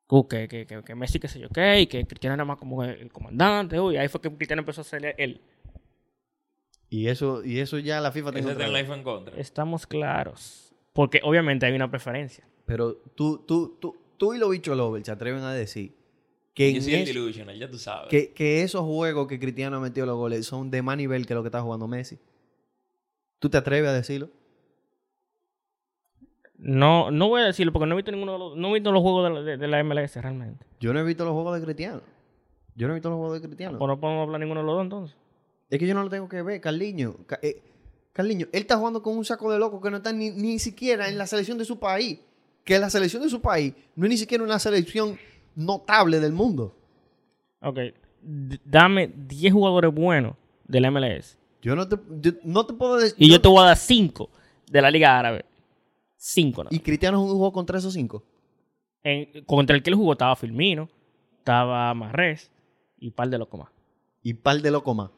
S2: Uh, que, que, que, que Messi, qué sé yo qué, y que Cristiano era más como el, el comandante. Uy, ahí fue que Cristiano empezó a ser él.
S1: Y eso, y eso ya la FIFA
S3: está en la FIFA en contra.
S2: Estamos claros. Porque obviamente hay una preferencia.
S1: Pero tú, tú, tú, tú y los bichos Lovell se atreven a decir que,
S3: Yo
S1: en
S3: soy el
S1: es-
S3: delusional, ya tú sabes.
S1: que, que esos juegos que Cristiano ha metido los goles son de más nivel que lo que está jugando Messi. ¿Tú te atreves a decirlo?
S2: No, no voy a decirlo porque no he visto ninguno de los, no he visto los juegos de la, de- de la MLS realmente.
S1: Yo no he visto los juegos de Cristiano. Yo no he visto los juegos de Cristiano.
S2: O no podemos hablar ninguno de los dos entonces.
S1: Es que yo no lo tengo que ver, Carliño. Ca- eh, Carliño, él está jugando con un saco de locos que no está ni, ni siquiera en la selección de su país. Que la selección de su país no es ni siquiera una selección notable del mundo.
S2: Ok. D- dame 10 jugadores buenos de la MLS.
S1: Yo no te, yo no te puedo decir.
S2: Y yo te voy a dar 5 de la Liga Árabe. 5, ¿no?
S1: Y Cristiano jugó contra esos cinco.
S2: En- contra el que él jugó estaba Firmino, estaba Marrés y par de locos más.
S1: Y par de locos más.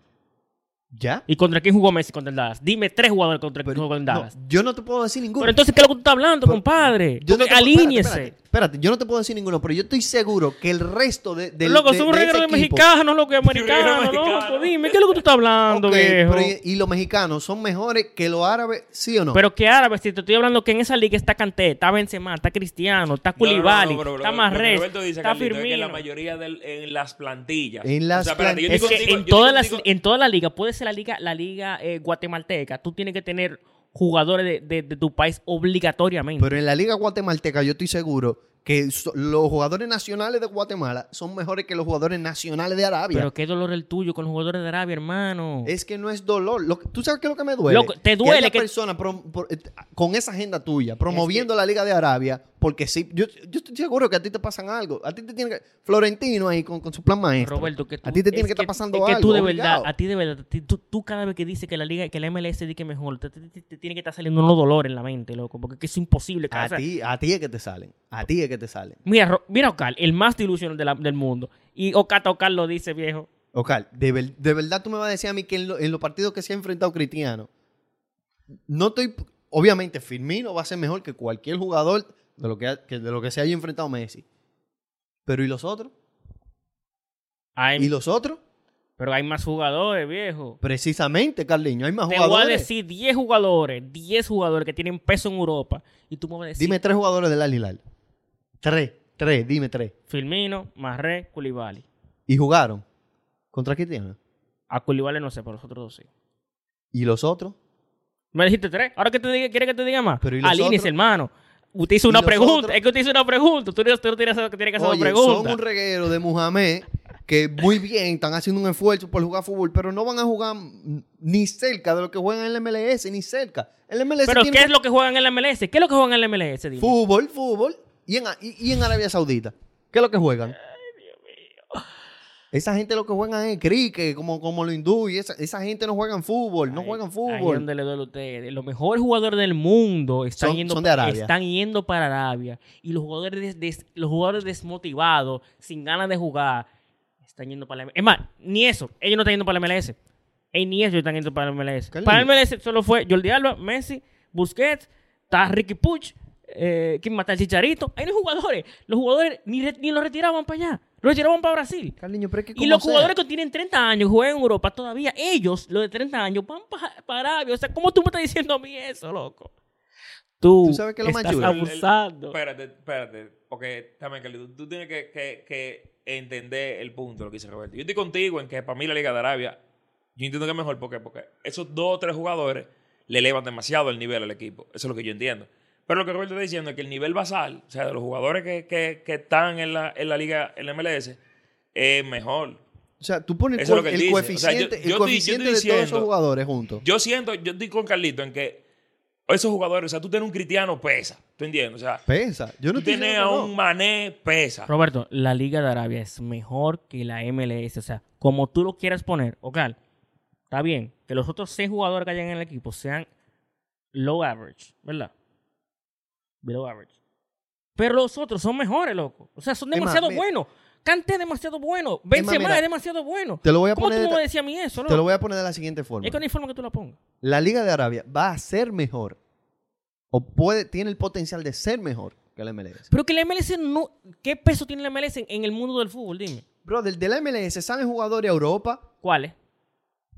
S1: ¿Ya?
S2: ¿Y contra quién jugó Messi contra el Dallas? Dime tres jugadores contra quién jugó el
S1: no,
S2: Dallas.
S1: yo no te puedo decir ninguno.
S2: Pero entonces, ¿qué es lo que tú estás hablando,
S1: Pero-
S2: compadre?
S1: Yo no
S2: Porque
S1: te puedo- espérate,
S2: alíñese.
S1: Espérate, espérate, yo no te puedo decir ninguno, pero yo estoy seguro que el resto de, del-
S2: loco,
S1: de,
S2: son
S1: de
S2: de
S1: equipo-
S2: mexicanos, loco, americanos, loco. Dime, ¿qué es lo que tú estás hablando,
S1: Ok,
S2: viejo?
S1: pero y, los mexicanos son mejores que los árabes, ¿sí o no?
S2: Pero que árabe, si te estoy hablando que en esa liga está Canté, está Benzema, está Cristiano, está
S3: No, no, no, no,
S2: está Marres, está
S3: Carlito, es que
S2: Firmino.
S3: la mayoría del- en las plantillas.
S1: En las
S3: espérate, yo
S2: Es
S3: estoy
S2: que
S3: contigo-
S2: en todas las, en toda la liga, puede ser la liga, la liga eh, guatemalteca, tú tienes que tener jugadores de, de- de tu país obligatoriamente.
S1: Pero en la liga guatemalteca yo estoy seguro que so- los jugadores nacionales de Guatemala son mejores que los jugadores nacionales de Arabia.
S2: Pero qué dolor el tuyo con los jugadores de Arabia, hermano.
S1: es que no es dolor. Lo ¿Tú sabes qué es lo que me duele?
S2: Loco, te
S1: que
S2: duele
S1: haya
S2: que-
S1: por- eh, con esa agenda tuya, promoviendo la Liga de Arabia, porque sí, yo, yo estoy seguro que a ti te pasan algo. A ti te tiene que... Florentino ahí con, con su plan maestro.
S2: Roberto, que tú,
S1: a ti te tiene que estar pasando
S2: es que
S1: algo.
S2: tú de
S1: obligado.
S2: verdad, a ti de verdad, ti- tú, tú cada vez que dices que la liga, que la MLS di que mejor, te, te- te- te tiene que estar saliendo unos dolores en la mente, loco, porque es imposible.
S1: A
S2: o sea,
S1: ti, a ti es que te salen. A ti es que te salen.
S2: Mira, Ro- mira Ocal, el más delusional de la- del mundo. Y Ocata Ocal lo dice, viejo.
S1: Ocal, de, ver- de verdad tú me vas a decir a mí que en, lo- en los partidos que se ha enfrentado Cristiano, no estoy. Obviamente, Firmino va a ser mejor que cualquier jugador de lo que, ha- que de lo que se haya enfrentado Messi. Pero ¿y los otros?
S2: Hay-
S1: ¿Y los otros?
S2: pero hay más jugadores, viejo.
S1: Precisamente, Carliño, hay más
S2: Te voy a
S1: jugadores.
S2: decir 10 jugadores, 10 jugadores que tienen peso en Europa. Y tú me vas a decir
S1: Dime tres jugadores del Al Hilal. Tres, tres, dime tres.
S2: Firmino, Marré, Koulibaly.
S1: ¿Y jugaron? ¿Contra Cristiano?
S2: A Koulibaly no sé, pero los otros dos sí.
S1: ¿Y los otros?
S2: Me dijiste tres. Ahora que te diga, ¿quieres que te diga más?
S1: Pero ¿y los
S2: Alíñese,
S1: otros?
S2: hermano. Usted hizo
S1: ¿Y
S2: una pregunta. Es que usted hizo una pregunta. Tú no, tú no tienes que hacer
S1: Oye,
S2: una pregunta.
S1: son un reguero de Muhammad que muy bien están haciendo un esfuerzo por jugar fútbol, pero no van a jugar ni cerca de lo que juegan en el MLS, ni cerca. El MLS
S2: Pero
S1: tiene
S2: ¿qué es lo que juegan en la MLS? ¿Qué es lo que juegan en la MLS? Dime?
S1: fútbol, fútbol, y en, y, y en Arabia Saudita. ¿Qué es lo que juegan? Esa gente lo que juegan es cricket, como, como lo hindú, y esa, esa gente no juegan fútbol, no
S2: Ahí-
S1: juegan
S2: Ahí
S1: fútbol.
S2: donde le duele a ustedes. Los mejores jugadores del mundo están,
S1: Son-
S2: yendo,
S1: son
S2: están yendo para Arabia. Y los jugadores, des- des- los jugadores desmotivados, sin ganas de jugar, están yendo para la MLS. Es más, ni eso. Ellos no están yendo para la MLS. Eh, ni eso están yendo para la MLS. Para la MLS solo fue Jordi Alba, Messi, Busquets, está Ricky Puch, eh, ¿quién mata el Chicharito? Hay no hay jugadores. Los jugadores ni, re- ni los retiraban para allá. Los retiraban para Brasil.
S1: Carliño, pero es que
S2: Y los
S1: sea,
S2: jugadores que tienen 30 años, juegan en Europa todavía, ellos, los de 30 años, van para Arabia. O sea, ¿cómo tú me estás diciendo a mí eso, loco? Tú,
S1: ¿Tú sabes qué es lo
S2: estás abusando.
S3: Espérate, espérate. Porque también, Carlito, tú tienes que, que- que entender el punto lo que dice Roberto. Yo estoy contigo en que para mí la Liga de Arabia, yo entiendo que es mejor. ¿por qué? Porque esos dos o tres jugadores le elevan demasiado el nivel al equipo. Eso es lo que yo entiendo. Pero lo que Roberto está diciendo es que el nivel basal, o sea, de los jugadores que, que- que están en la, en la Liga, en la MLS, es mejor.
S1: O sea, tú pones el, co-.
S3: O sea,
S1: coeficiente,
S3: yo-
S1: el
S3: estoy-
S1: coeficiente
S3: estoy
S1: de todos esos jugadores juntos.
S3: Yo siento, yo estoy con Carlito en que esos jugadores, o sea, tú tienes un cristiano pesa, ¿tú entiendes? O sea,
S1: Pesa. Yo no
S3: tú tienes a
S1: que no.
S3: un mané pesa.
S2: Roberto, la Liga de Arabia es mejor que la MLS. O sea, como tú lo quieras poner, Ocal, está bien que los otros seis jugadores que hayan en el equipo sean low average, ¿verdad? Below average. Pero los otros son mejores, loco. O sea, son
S1: Es más,
S2: demasiado
S1: mira.
S2: buenos. Kanté es demasiado bueno. Benzema
S1: mira,
S2: es demasiado bueno.
S1: Te lo voy a
S2: ¿Cómo
S1: poner
S2: tú
S1: de
S2: me
S1: esta-
S2: decías a mí eso,
S1: Te
S2: loco?
S1: lo voy a poner de la siguiente forma.
S2: Es que no hay forma que tú la pongas.
S1: La Liga de Arabia va a ser mejor o puede tiene el potencial de ser mejor que la MLS.
S2: Pero que la MLS no... ¿Qué peso tiene la MLS en, en el mundo del fútbol? Dime.
S1: Brother, de la MLS salen jugadores a Europa.
S2: ¿Cuál es?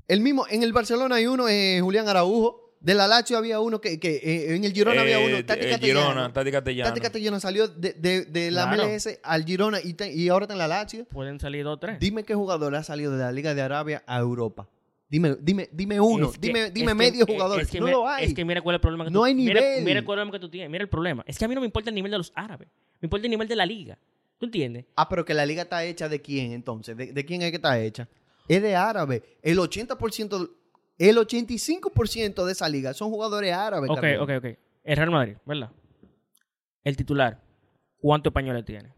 S1: El mismo, en el Barcelona hay uno, eh, Julián Araujo. De la Lazio había uno que, que, eh, en el Girona había uno,
S3: Eh,
S1: Tati
S3: eh,
S1: Castellano.
S3: Girona, Tati Castellano.
S1: Tati Castellano salió de, de- de la
S2: Claro.
S1: MLS al Girona y, te- y ahora está en la Lazio.
S2: Pueden salir dos o tres.
S1: Dime qué jugador ha salido de la Liga de Arabia a Europa. Dime, dime, dime uno,
S2: Es que-
S1: dime,
S2: es
S1: dime
S2: que-
S1: medio
S2: es-
S1: jugador.
S2: es que
S1: no
S2: mira-
S1: lo hay.
S2: Es que mira cuál es el problema que
S1: No
S2: tú
S1: hay
S2: mira-
S1: nivel.
S2: Mira, el problema que tú tienes. Mira el problema. Es que a mí no me importa el nivel de los árabes. Me importa el nivel de la liga. ¿Tú entiendes?
S1: Ah, pero que la liga está hecha de quién entonces? ¿De, de quién es que está hecha? Es de árabe. El 80%, el 85% de esa liga son jugadores árabes.
S2: Ok,
S1: Carlos.
S2: ok, ok. El Real Madrid, ¿verdad? El titular. ¿Cuántos españoles tiene?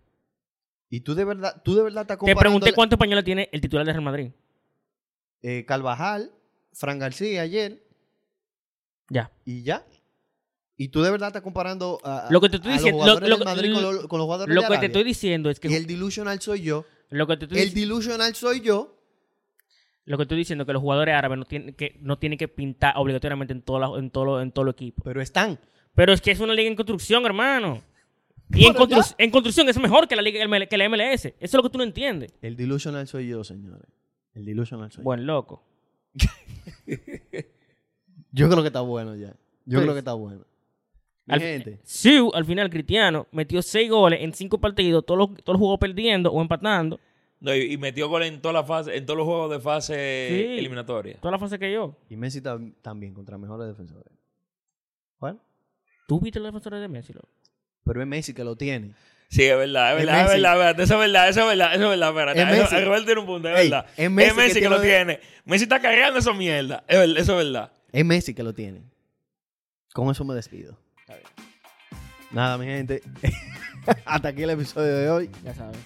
S1: Y tú de verdad, tú de verdad estás
S2: Te
S1: comparando
S2: pregunté
S1: la-
S2: cuántos españoles tiene el titular del Real Madrid.
S1: eh, Carvajal, Fran García ayer
S2: Ya.
S1: y ya. Y tú de verdad estás comparando a,
S2: Lo que te estoy
S1: a
S2: diciendo-
S1: los jugadores
S2: lo-
S1: del
S2: lo-
S1: Madrid con,
S2: lo-
S1: los- con los jugadores
S2: Lo
S1: de
S2: que te estoy diciendo es que.
S1: Y el delusional soy yo.
S2: lo que te estoy
S1: El delusional soy yo.
S2: Lo que estoy diciendo que los jugadores árabes no tienen que, no tienen que pintar obligatoriamente en todo, la- en todo, en todo el equipo.
S1: Pero están.
S2: Pero es que es una liga en construcción, hermano. Y en,
S1: ya.
S2: construcción es mejor que la liga que la MLS. Eso es lo que tú no entiendes.
S1: El delusional soy yo, señores. El delusional soy
S2: Buen loco.
S1: yo. Yo creo que está bueno ya. Yo
S2: Pues,
S1: creo que está bueno. Mi
S2: Al-
S1: gente.
S2: Siu, al final, Cristiano, metió seis goles en cinco partidos, todos los, todos los jugó perdiendo o empatando.
S3: No, y, y metió gol en toda la fase, en todos los juegos de fase
S2: Sí.
S3: eliminatoria.
S2: Toda la fase que yo.
S1: Y Messi tam- también contra mejores defensores. Bueno,
S2: ¿Tú viste los defensores de Messi?
S1: pero es Messi que lo tiene.
S3: Sí, es verdad, es
S1: Es
S3: verdad, es
S1: Messi.
S3: verdad, es verdad, eso es verdad, eso es verdad, eso es verdad, espérate.
S1: Es
S3: Eso-
S1: Messi.
S3: Roberto tiene un punto, es
S1: Ey,
S3: verdad.
S1: es Messi que
S3: que, lo tiene-. Messi está cargando esa mierda, es verdad, eso es verdad.
S1: Es Messi que lo tiene. Con eso me despido. Nada, mi gente. Hasta aquí el episodio de hoy.
S2: Ya sabes.